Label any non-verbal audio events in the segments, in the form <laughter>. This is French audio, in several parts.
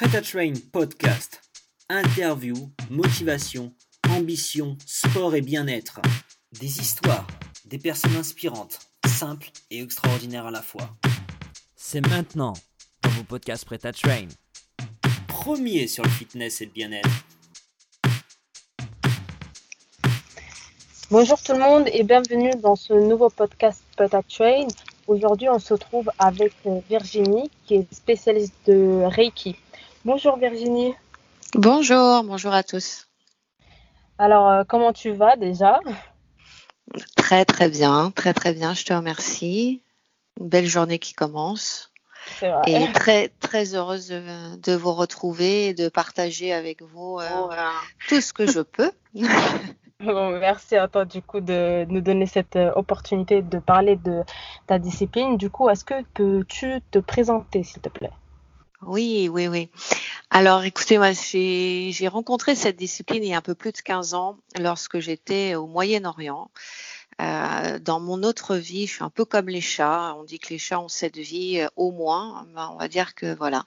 Prêt à Train podcast. Interview, motivation, ambition, sport et bien-être. Des histoires, des personnes inspirantes, simples et extraordinaires à la fois. C'est maintenant dans vos podcasts Prêt à Train. Premier sur le fitness et le bien-être. Bonjour tout le monde et bienvenue dans ce nouveau podcast Prêt à Train. Aujourd'hui, on se trouve avec Virginie qui est spécialiste de Reiki. Bonjour Virginie. Bonjour, bonjour à tous. Alors, euh, comment tu vas déjà? Très très bien, très très bien, je te remercie. Une belle journée qui commence. C'est vrai. Et très très heureuse de, de vous retrouver et de partager avec vous euh, Oh, voilà. tout ce que je peux. <laughs> Bon, merci à toi du coup de nous donner cette euh, opportunité de parler de ta discipline. Du coup, est-ce que peux-tu te présenter s'il te plaît? Oui, oui, oui. Alors écoutez, moi j'ai rencontré cette discipline il y a un peu plus de 15 ans lorsque j'étais au Moyen-Orient. Euh, dans mon autre vie, je suis un peu comme les chats. On dit que les chats ont cette vie euh, au moins. Ben, on va dire que voilà.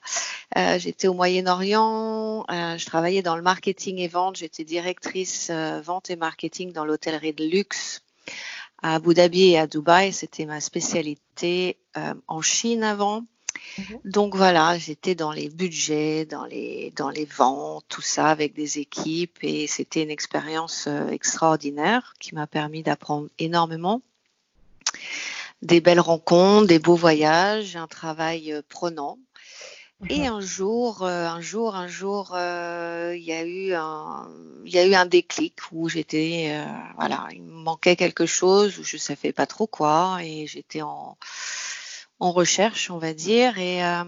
Euh, j'étais au Moyen-Orient. je travaillais dans le marketing et vente. J'étais directrice vente et marketing dans l'hôtellerie de luxe à Abu Dhabi et à Dubaï. C'était ma spécialité en Chine avant. Mhm. Donc voilà, j'étais dans les budgets, dans les dans les ventes, tout ça avec des équipes et c'était une expérience euh, extraordinaire qui m'a permis d'apprendre énormément. Des belles rencontres, des beaux voyages, un travail euh, prenant. Et un jour, euh, un jour, un jour, euh, il y a eu un, il y a eu un déclic où j'étais, euh, voilà, il me manquait quelque chose, où je savais pas trop quoi, et j'étais en, en recherche, on va dire, et euh,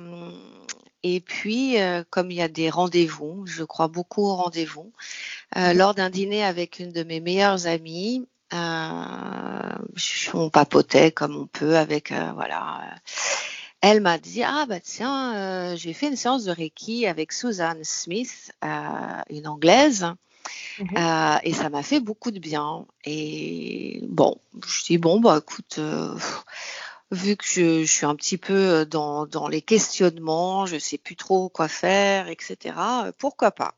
et puis euh, comme il y a des rendez-vous, je crois beaucoup aux rendez-vous, euh, lors d'un dîner avec une de mes meilleures amies. On papotait comme on peut avec voilà elle m'a dit ah bah tiens j'ai fait une séance de Reiki avec Susan Smith une anglaise Mhm. euh, et ça m'a fait beaucoup de bien et bon je dis bon bah écoute euh, vu que je, suis un petit peu dans, dans les questionnements je sais plus trop quoi faire etc euh, pourquoi pas.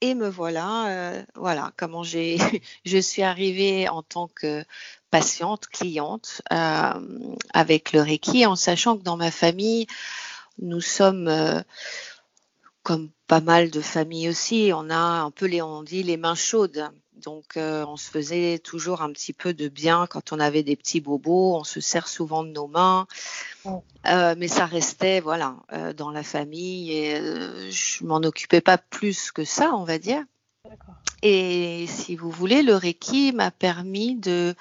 Et me voilà euh, voilà comment j'ai <laughs> je suis arrivée en tant que patiente cliente euh, avec le Reiki en sachant que dans ma famille nous sommes euh, comme pas mal de familles aussi, on a un peu les, on dit les mains chaudes. Donc, euh, on se faisait toujours un petit peu de bien quand on avait des petits bobos. On se sert souvent de nos mains. Euh, mais ça restait, voilà, euh, dans la famille. Et je m'en occupais pas plus que ça, on va dire. Et si vous voulez, le Reiki m'a permis de,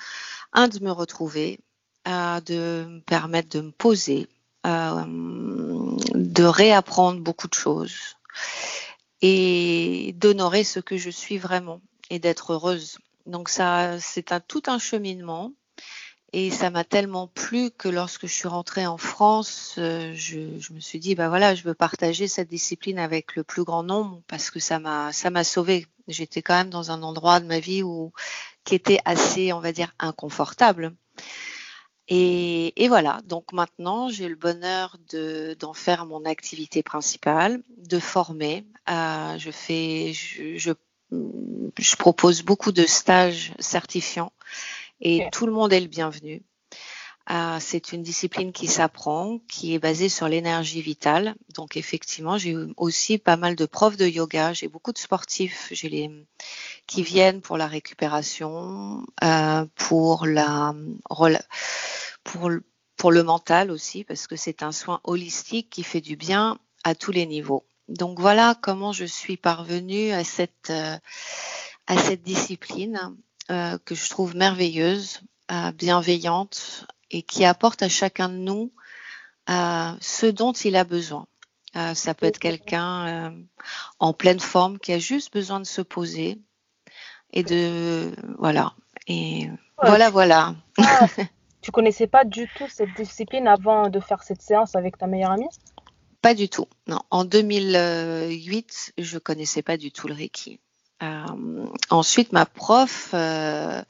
un, de me retrouver, de me permettre de me poser, de réapprendre beaucoup de choses et d'honorer ce que je suis vraiment et d'être heureuse. Donc ça, c'est un tout un cheminement. Et ça m'a tellement plu que lorsque je suis rentrée en France, euh, je, je me suis dit, bah voilà, je veux partager cette discipline avec le plus grand nombre parce que ça m'a, ça m'a sauvée. J'étais quand même dans un endroit de ma vie où, qui était assez, on va dire, inconfortable. Et, et voilà. Donc maintenant, j'ai le bonheur de, d'en faire mon activité principale, de former. Euh, je fais, je, je, je propose beaucoup de stages certifiants et tout le monde est le bienvenu. Euh, c'est une discipline qui s'apprend, qui est basée sur l'énergie vitale. Donc effectivement, j'ai aussi pas mal de profs de yoga. J'ai beaucoup de sportifs. J'ai les qui viennent pour la récupération, euh, pour la pour le- pour le mental aussi, parce que c'est un soin holistique qui fait du bien à tous les niveaux. Donc voilà comment je suis parvenue à cette euh, à cette discipline euh, que je trouve merveilleuse, euh, bienveillante et qui apporte à chacun de nous euh, ce dont il a besoin. Ça peut être quelqu'un en pleine forme qui a juste besoin de se poser et de voilà et Ouais, voilà voilà. Ah, <laughs> tu connaissais pas du tout cette discipline avant de faire cette séance avec ta meilleure amie? Pas du tout. Non, en 2008, je connaissais pas du tout le Reiki. Euh, ensuite, ma prof, euh,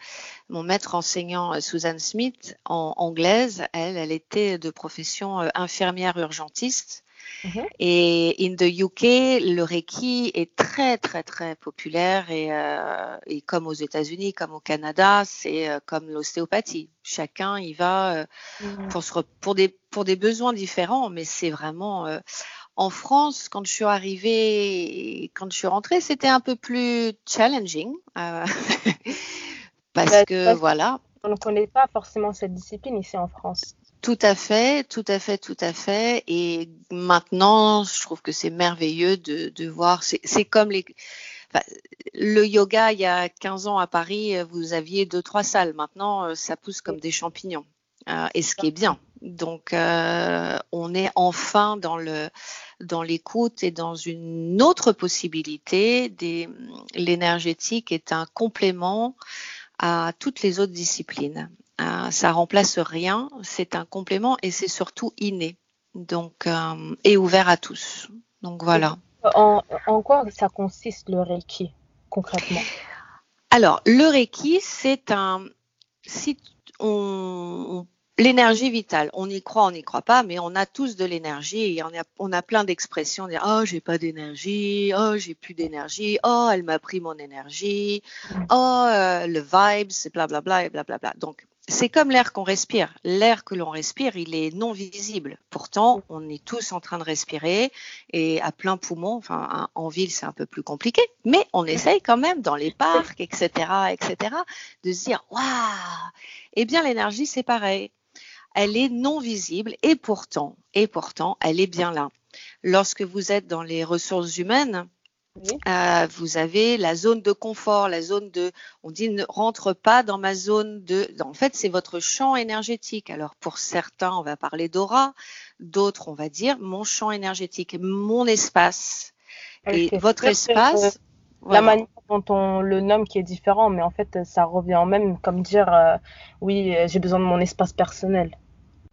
mon maître enseignant euh, Susan Smith, en anglaise, elle, elle était de profession infirmière urgentiste. Mhm. Et in the UK, le Reiki est très très très populaire et, euh, et comme aux États-Unis, comme au Canada, c'est euh, comme l'ostéopathie. Chacun y va euh, mhm. pour, pour, des, pour des besoins différents, mais c'est vraiment en France, quand je suis arrivée, quand je suis rentrée, c'était un peu plus challenging <laughs> parce bah, que voilà. On ne connaît pas forcément cette discipline ici en France. Tout à fait, tout à fait, tout à fait. Et maintenant, je trouve que c'est merveilleux de, de voir. C'est comme les. Enfin, le yoga, il y a 15 ans à Paris, vous aviez deux, trois salles. Maintenant, euh, ça pousse comme des champignons. Euh, et ce qui est bien. Donc, euh, on est enfin dans le dans l'écoute et dans une autre possibilité. L'énergétique est un complément à toutes les autres disciplines. Euh, ça remplace rien, c'est un complément et c'est surtout inné, donc euh, et ouvert à tous. Donc voilà. En, quoi ça consiste le Reiki concrètement? Alors le Reiki, c'est un si on, l'énergie vitale. On y croit, on n'y croit pas, mais on a tous de l'énergie. On a, on a plein d'expressions. Dire, oh, j'ai pas d'énergie. Oh, j'ai plus d'énergie. Oh, elle m'a pris mon énergie. Mm. Oh, euh, le vibe, c'est blablabla et blablabla. Donc, c'est comme l'air qu'on respire. L'air que l'on respire, il est non visible. Pourtant, on est tous en train de respirer et à plein poumon. Enfin, en ville, c'est un peu plus compliqué, mais on essaye quand même dans les parcs, etc., etc., de se dire, waouh! Eh bien, l'énergie, c'est pareil. Elle est non visible et pourtant, et pourtant, elle est bien là. Lorsque vous êtes dans les ressources humaines, euh, vous avez la zone de confort, la zone de, on dit ne rentre pas dans ma zone de, en fait c'est votre champ énergétique. Alors pour certains on va parler d'aura, d'autres on va dire mon champ énergétique, mon espace. Et votre espace. La manière dont on le nomme qui est différent, mais en fait ça revient même comme dire euh, oui j'ai besoin de mon espace personnel.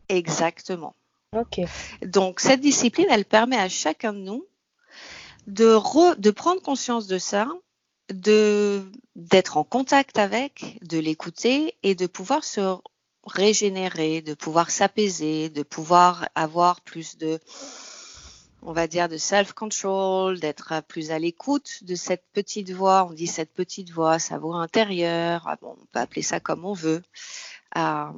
Exactement. Ok. Donc cette discipline elle permet à chacun de nous de, de prendre conscience de ça, de d'être en contact avec, de l'écouter et de pouvoir se régénérer, de pouvoir s'apaiser, de pouvoir avoir plus de on va dire de self-control, d'être plus à l'écoute de cette petite voix. On dit cette petite voix, sa voix intérieure. Ah bon, on peut appeler ça comme on veut. Euh,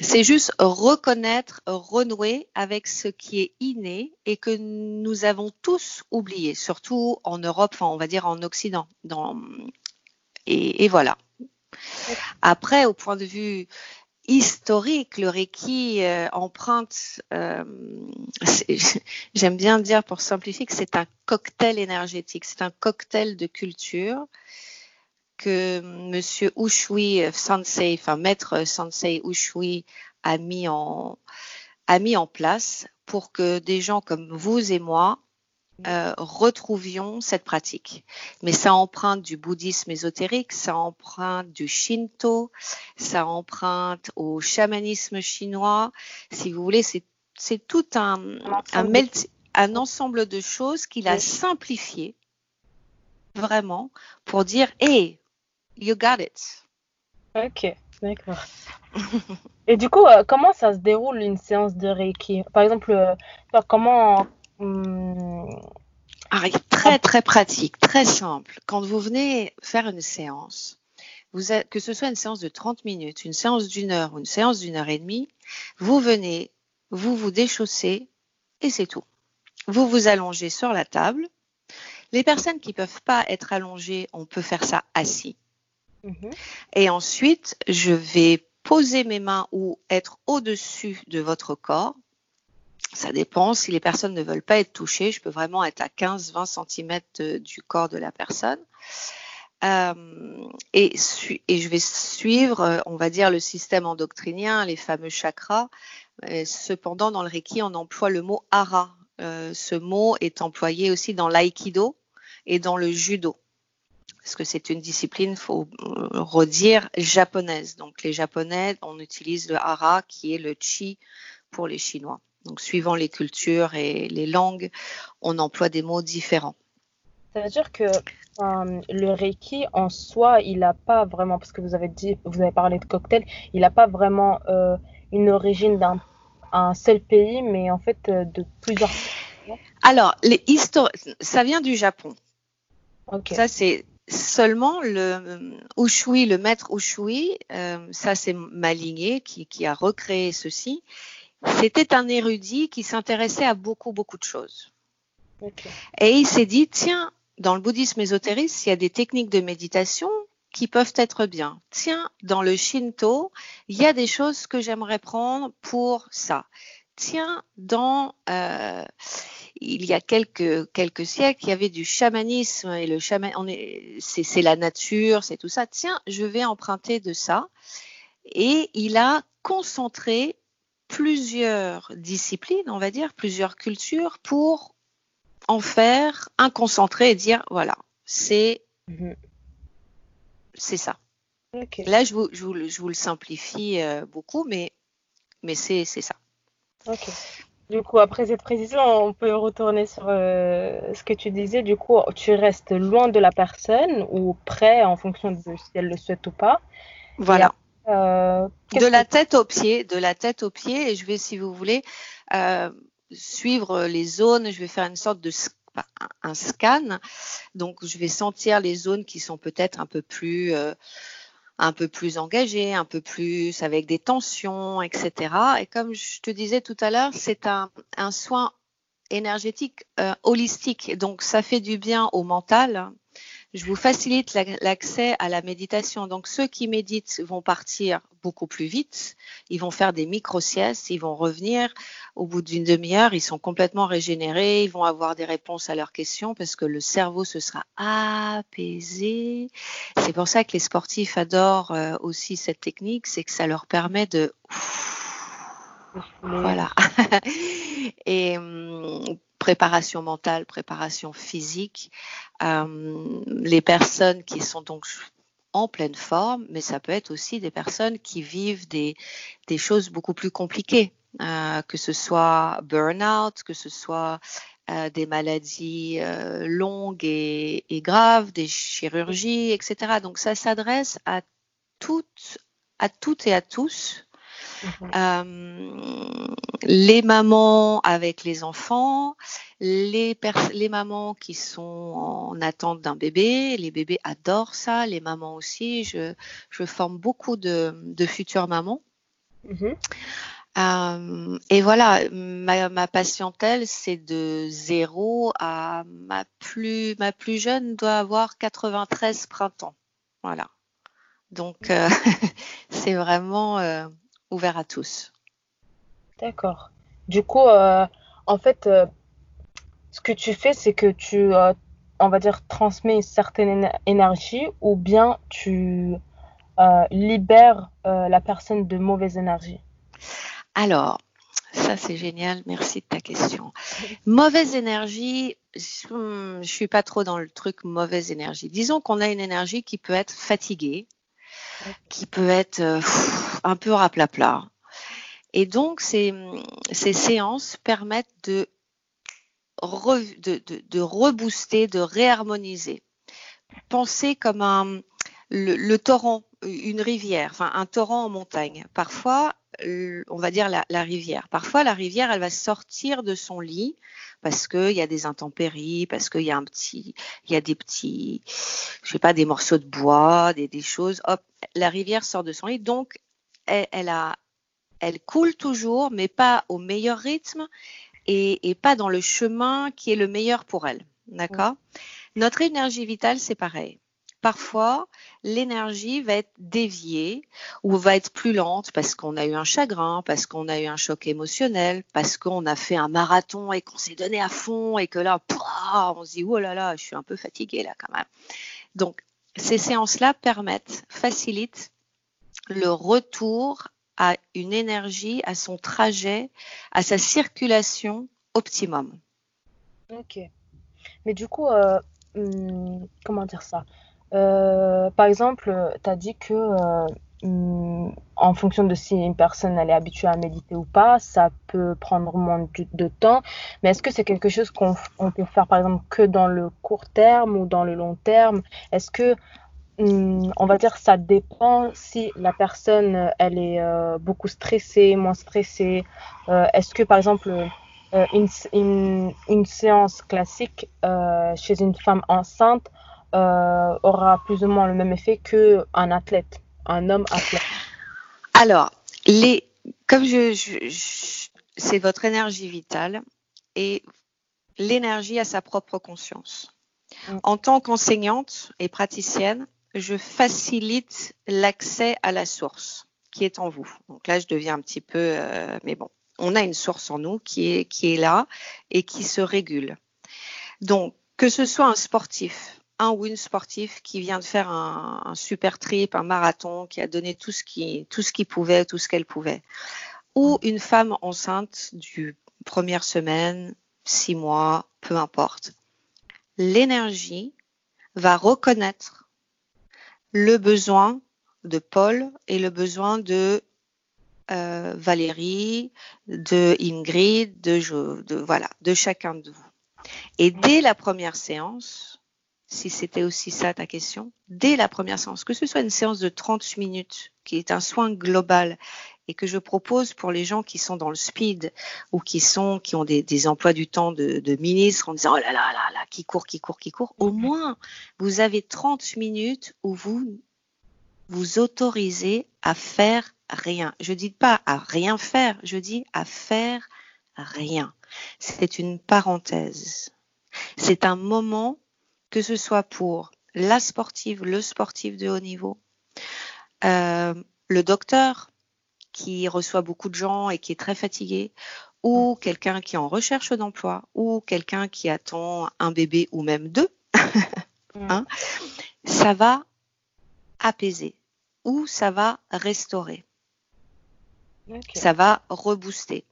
c'est juste reconnaître, renouer avec ce qui est inné et que nous avons tous oublié, surtout en Europe, enfin on va dire en Occident. Et, voilà. Après, au point de vue historique, le Reiki euh, emprunte, euh, <laughs> j'aime bien dire pour simplifier que c'est un cocktail énergétique, c'est un cocktail de culture que Monsieur Ushui Sensei, enfin Maître Sensei Ushui a mis en a mis en place pour que des gens comme vous et moi euh, retrouvions cette pratique. Mais ça emprunte du bouddhisme ésotérique, ça emprunte du shinto, ça emprunte au chamanisme chinois. Si vous voulez, c'est c'est tout un un, un ensemble de choses qu'il a simplifié vraiment pour dire hé, You got it. Ok, d'accord. <laughs> Et du coup, euh, comment ça se déroule une séance de Reiki? Par exemple, euh, comment. Hum, ah, très très pratique, très simple. Quand vous venez faire une séance, vous que ce soit une séance de 30 minutes, une séance d'une heure ou une séance d'une heure et demie, vous venez, vous vous déchaussez et c'est tout. Vous vous allongez sur la table. Les personnes qui peuvent pas être allongées, on peut faire ça assis. Mhm. Et ensuite, je vais poser mes mains ou être au-dessus de votre corps. Ça dépend. Si les personnes ne veulent pas être touchées, je peux vraiment être à 15-20 cm du corps de la personne. Euh, et, je vais suivre, euh, on va dire, le système endocrinien, les fameux chakras. cependant, dans le Reiki, on emploie le mot. Euh, ce mot est employé aussi dans l'aïkido et dans le judo parce que c'est une discipline, faut euh, redire, japonaise. Donc les japonais, on utilise le hara qui est le chi pour les chinois. Donc suivant les cultures et les langues, on emploie des mots différents. Ça veut dire que euh, le reiki en soi, il n'a pas vraiment, parce que vous avez dit, vous avez parlé de cocktail, il n'a pas vraiment euh, une origine d'un seul pays, mais en fait de plusieurs Alors, les ça vient du Japon. Ça, c'est seulement le Ushui, le maître Ushui, euh, ça c'est Maligné qui, qui, a recréé ceci. C'était un érudit qui s'intéressait à beaucoup, beaucoup de choses. Et il s'est dit, tiens, dans le bouddhisme ésotériste, il y a des techniques de méditation qui peuvent être bien. Tiens, dans le Shinto, il y a des choses que j'aimerais prendre pour ça. Tiens, dans euh, il y a quelques quelques siècles, il y avait du chamanisme et le chaman, c'est la nature, c'est tout ça. Tiens, je vais emprunter de ça. Et il a concentré plusieurs disciplines, on va dire, plusieurs cultures pour en faire un concentré et dire voilà, c'est mhm. c'est ça. Là, je vous, je, vous, je vous, le simplifie euh, beaucoup, mais, mais c'est ça. Ok. Du coup, après cette précision, on peut retourner sur euh, ce que tu disais. Du coup, tu restes loin de la personne ou près en fonction de si elle le souhaite ou pas. Voilà. Euh, de la tête aux pieds, de la tête aux pieds. Et je vais, si vous voulez, suivre les zones. Je vais faire une sorte de un scan. Donc, je vais sentir les zones qui sont peut-être un peu plus euh, un peu plus engagées, un peu plus avec des tensions, etc. Et comme je te disais tout à l'heure, c'est un, un, soin énergétique euh, holistique. Donc, ça fait du bien au mental, je vous facilite l'accès à la méditation. Donc ceux qui méditent vont partir beaucoup plus vite, ils vont faire des micro-siestes, ils vont revenir au bout d'une demi-heure, ils sont complètement régénérés, ils vont avoir des réponses à leurs questions parce que le cerveau se sera apaisé. C'est pour ça que les sportifs adorent euh, aussi cette technique, c'est que ça leur permet de voilà. <laughs> Et hum, préparation mentale, préparation physique. Euh, les personnes qui sont donc en pleine forme, mais ça peut être aussi des personnes qui vivent des, choses beaucoup plus compliquées, euh, que ce soit burn-out, que ce soit euh, des maladies longues et, et, graves, des chirurgies, etc. Donc ça s'adresse à toutes, à toutes et à tous. Mhm. Euh, les mamans avec les enfants, les, les mamans qui sont en attente d'un bébé, les bébés adorent ça, les mamans aussi. Je, je forme beaucoup de, de futures mamans. Mhm. Euh, et voilà, ma, ma patientèle, c'est de zéro à ma plus, ma plus jeune doit avoir 93 printemps. Voilà. Donc, euh, <laughs> c'est vraiment euh, ouvert à tous. D'accord. Du coup, euh, en fait, euh, ce que tu fais, c'est que tu, euh, on va dire, transmets une certaine énergie ou bien tu libères la personne de mauvaise énergie. Alors, ça c'est génial, merci de ta question. Mauvaise énergie, je, ne suis pas trop dans le truc mauvaise énergie. Disons qu'on a une énergie qui peut être fatiguée, qui peut être un peu raplapla. Et donc, ces, ces séances permettent de, de, rebooster, de réharmoniser. Pensez comme un, le, torrent, une rivière, enfin un torrent en montagne. Parfois, on va dire la, la, rivière. Parfois, la rivière, elle va sortir de son lit parce qu'il y a des intempéries, parce qu'il y a un petit, il y a des petits, je sais pas, des morceaux de bois, des, des choses. Hop, la rivière sort de son lit. Donc, elle, a, elle coule toujours, mais pas au meilleur rythme et, pas dans le chemin qui est le meilleur pour elle. D'accord? Notre énergie vitale, c'est pareil. Parfois, l'énergie va être déviée ou va être plus lente parce qu'on a eu un chagrin, parce qu'on a eu un choc émotionnel, parce qu'on a fait un marathon et qu'on s'est donné à fond et que là, on se dit, oh là là, je suis un peu fatiguée là quand même. Donc, ces séances-là permettent, facilitent le retour à une énergie, à son trajet, à sa circulation optimum. Ok. Mais du coup, euh, hmm, comment dire ça? Euh, Par exemple, tu as dit que euh, hmm, en fonction de si une personne elle est habituée à méditer ou pas, ça peut prendre moins de, temps. Mais est-ce que c'est quelque chose qu'on peut faire par exemple que dans le court terme ou dans le long terme? Est-ce que Hmm, on va dire ça dépend si la personne elle est euh, beaucoup stressée, moins stressée? Est-ce que par exemple une, une, séance classique chez une femme enceinte euh, aura plus ou moins le même effet qu'un athlète, un homme athlète Alors, les, comme je, je, je c'est votre énergie vitale et l'énergie a sa propre conscience. Mm. En tant qu'enseignante et praticienne, je facilite l'accès à la source qui est en vous. Donc là, je deviens un petit peu, euh, mais bon, on a une source en nous qui est, qui est là et qui se régule. Donc, que ce soit un sportif, un ou une sportive qui vient de faire un, un super trip, un marathon, qui a donné tout ce qui, tout ce qu'il pouvait, tout ce qu'elle pouvait, ou une femme enceinte du première semaine, six mois, peu importe. L'énergie va reconnaître le besoin de Paul et le besoin de euh, Valérie, de Ingrid, de voilà, de chacun de vous. Et dès la première séance, si c'était aussi ça ta question, dès la première séance, que ce soit une séance de 30 minutes, qui est un soin global et que je propose pour les gens qui sont dans le speed ou qui sont qui ont des, emplois du temps de, ministre en disant oh là là là là qui court qui court qui court. Au moins vous avez 30 minutes où vous vous autorisez à faire rien. Je dis pas à rien faire je dis à faire rien. C'est une parenthèse. C'est un moment que ce soit pour la sportive le sportif de haut niveau euh, le docteur qui reçoit beaucoup de gens et qui est très fatigué, ou quelqu'un qui est en recherche d'emploi, ou quelqu'un qui attend un bébé ou même deux, hein, ça va apaiser ou ça va restaurer, ça va rebooster.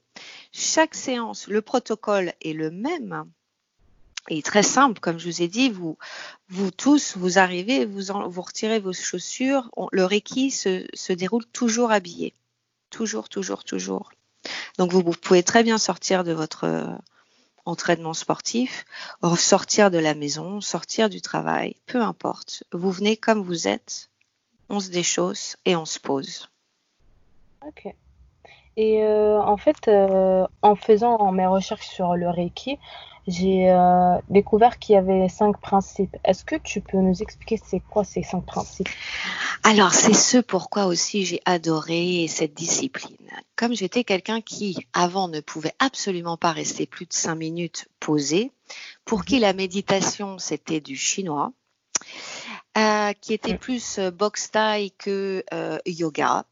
Chaque séance, le protocole est le même. Et très simple, comme je vous ai dit, vous, vous tous, vous arrivez, vous, en- vous retirez vos chaussures. Le Reiki se, se déroule toujours habillé. Toujours, toujours, toujours. Donc vous, vous pouvez très bien sortir de votre euh, entraînement sportif, sortir de la maison, sortir du travail, peu importe. Vous venez comme vous êtes, on se déchausse et on se pose. Ok. Et euh, en fait, euh, en faisant mes recherches sur le Reiki, j'ai euh, découvert qu'il y avait cinq principes. Est-ce que tu peux nous expliquer c'est quoi ces cinq principes? Alors, c'est ce pourquoi aussi j'ai adoré cette discipline. Comme j'étais quelqu'un qui, avant, ne pouvait absolument pas rester plus de cinq minutes posé, pour qui la méditation, c'était du chinois, euh, qui était plus euh, box taille que euh, yoga.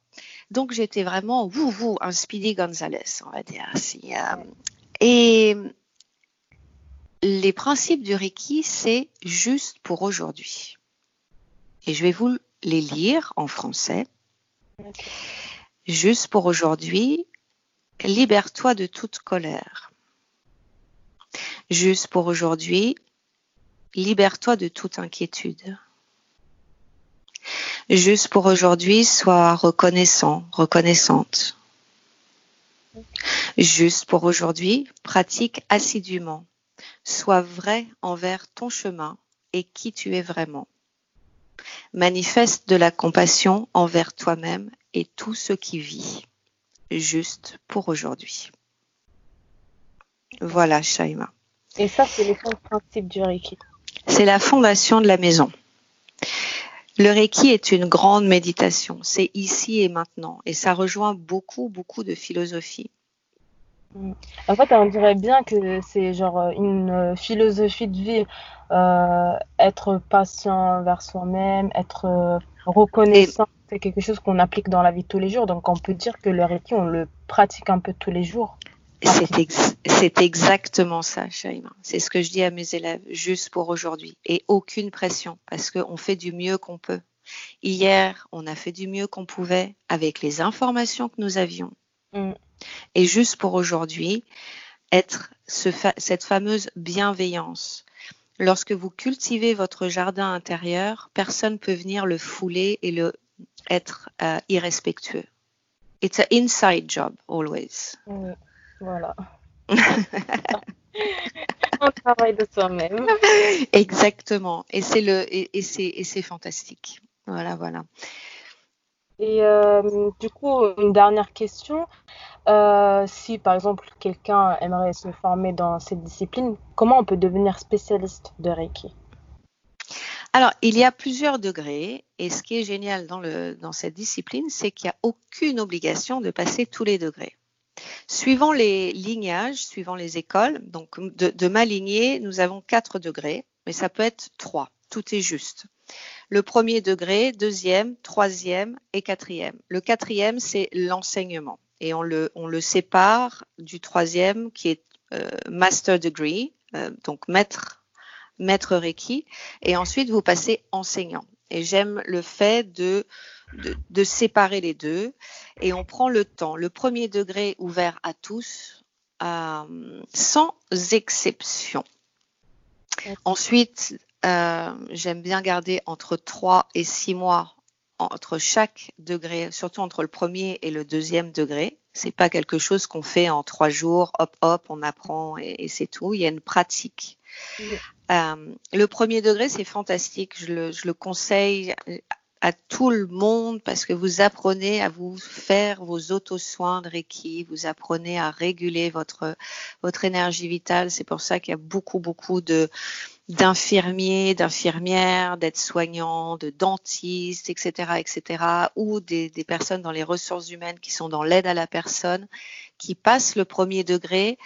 Donc, j'étais vraiment, vous, vous, un Speedy Gonzalez, on va dire. Si, euh, et les principes du Reiki, c'est juste pour aujourd'hui. Et je vais vous les lire en français. Juste pour aujourd'hui, libère-toi de toute colère. Juste pour aujourd'hui, libère-toi de toute inquiétude. Juste pour aujourd'hui, sois reconnaissant, reconnaissante. Juste pour aujourd'hui, pratique assidûment. Sois vrai envers ton chemin et qui tu es vraiment. Manifeste de la compassion envers toi-même et tout ce qui vit. Juste pour aujourd'hui. Voilà, Shaima. Et ça, c'est les du Reiki. C'est la fondation de la maison. Le Reiki est une grande méditation. C'est ici et maintenant. Et ça rejoint beaucoup, beaucoup de philosophies. En fait, on dirait bien que c'est genre une euh, philosophie de vie, euh, être patient vers soi-même, être euh, reconnaissant, c'est quelque chose qu'on applique dans la vie de tous les jours. Donc, on peut dire que le Reiki, on le pratique un peu tous les jours. C'est ex- c'est exactement ça, Shaima. C'est ce que je dis à mes élèves, juste pour aujourd'hui. Et aucune pression, parce qu'on fait du mieux qu'on peut. Hier, on a fait du mieux qu'on pouvait avec les informations que nous avions. Mm. Et juste pour aujourd'hui, être ce fa- cette fameuse bienveillance. Lorsque vous cultivez votre jardin intérieur, personne peut venir le fouler et le être euh, irrespectueux. It's an inside job always. Oui, voilà. <laughs> Un travail de soi-même. Exactement. Et c'est le et, et c'est et c'est fantastique. Voilà, voilà. Et euh, du coup, une dernière question. euh, si par exemple quelqu'un aimerait se former dans cette discipline, comment on peut devenir spécialiste de Reiki? Alors, il y a plusieurs degrés et ce qui est génial dans, le, dans cette discipline, c'est qu'il n'y a aucune obligation de passer tous les degrés. Suivant les lignages, suivant les écoles, donc de, de ma lignée, nous avons quatre degrés, mais ça peut être trois. Tout est juste. Le premier degré, deuxième, troisième et quatrième. Le quatrième, c'est l'enseignement et on le, sépare du troisième qui est euh, master degree, euh, donc maître, maître Reiki, et ensuite vous passez enseignant. Et j'aime le fait de, de, séparer les deux et on prend le temps. Le premier degré ouvert à tous, euh, sans exception. Ensuite, euh, j'aime bien garder entre 3 et 6 mois entre chaque degré, surtout entre le premier et le deuxième degré. C'est pas quelque chose qu'on fait en trois jours, hop hop, on apprend et c'est tout. Il y a une pratique. Euh, le premier degré, c'est fantastique. Je le, je le, conseille à tout le monde parce que vous apprenez à vous faire vos auto-soins de Reiki, vous apprenez à réguler votre, votre énergie vitale. C'est pour ça qu'il y a beaucoup, beaucoup de, d'infirmiers, d'infirmières, d'aides-soignants, de dentistes, etc., etc., ou des, des, personnes dans les ressources humaines qui sont dans l'aide à la personne, qui passent le premier degré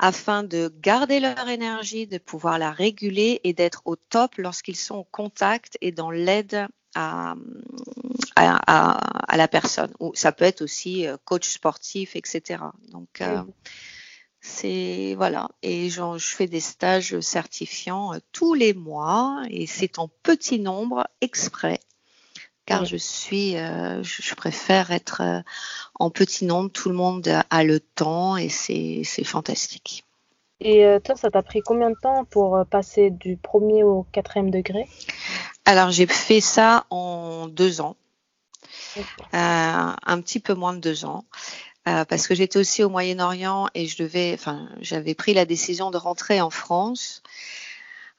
afin de garder leur énergie, de pouvoir la réguler et d'être au top lorsqu'ils sont au contact et dans l'aide à, à, à, à, la personne. Ou ça peut être aussi euh, coach sportif, etc. Donc, euh, c'est voilà et je, je, fais des stages certifiants euh, tous les mois et c'est en petit nombre exprès car je suis euh, je préfère être euh, en petit nombre. Tout le monde a le temps et c'est fantastique. Et euh, toi ça t'a pris combien de temps pour passer du premier au quatrième degré? Alors j'ai fait ça en deux ans. Okay. Un petit peu moins de deux ans. Euh, parce que j'étais aussi au Moyen-Orient et je devais, enfin, j'avais pris la décision de rentrer en France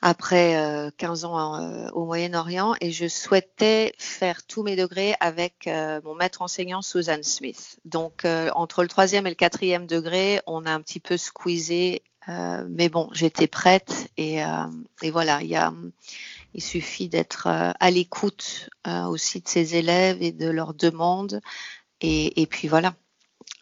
après euh, 15 ans euh, au Moyen-Orient et je souhaitais faire tous mes degrés avec euh, mon maître enseignant Susan Smith. Donc euh, entre le troisième et le quatrième degré, on a un petit peu squeezé, euh, mais bon, j'étais prête et, voilà, il suffit d'être à l'écoute aussi de ses élèves et de leurs demandes et puis voilà.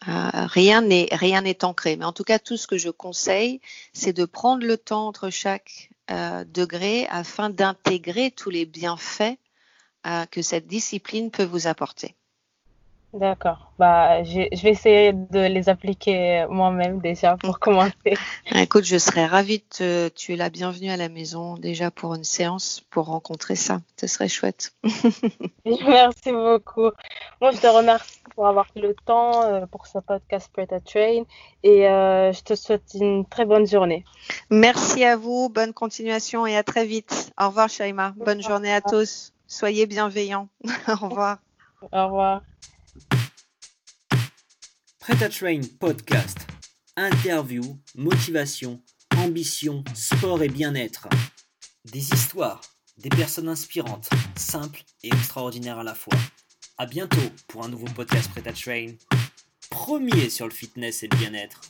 Euh, rien n'est rien n'est ancré, mais en tout cas tout ce que je conseille, c'est de prendre le temps entre chaque euh, degré afin d'intégrer tous les bienfaits euh, que cette discipline peut vous apporter. D'accord. Bah, je vais essayer de les appliquer moi-même déjà pour commencer. <laughs> Écoute, je serais ravie de te, tu es la bienvenue à la maison déjà pour une séance pour rencontrer ça. Ce serait chouette. <laughs> Merci beaucoup. Moi, je te remercie pour avoir pris le temps euh, pour ce podcast Preta Train et euh, je te souhaite une très bonne journée. Merci à vous. Bonne continuation et à très vite. Au revoir, Shaima. Bonne journée à tous. Soyez bienveillants. <laughs> Au revoir. Au revoir. Prêt Train Podcast. Interview, motivation, ambition, sport et bien-être. Des histoires, des personnes inspirantes, simples et extraordinaires à la fois. À bientôt pour un nouveau podcast Prêt Train. Premier sur le fitness et le bien-être.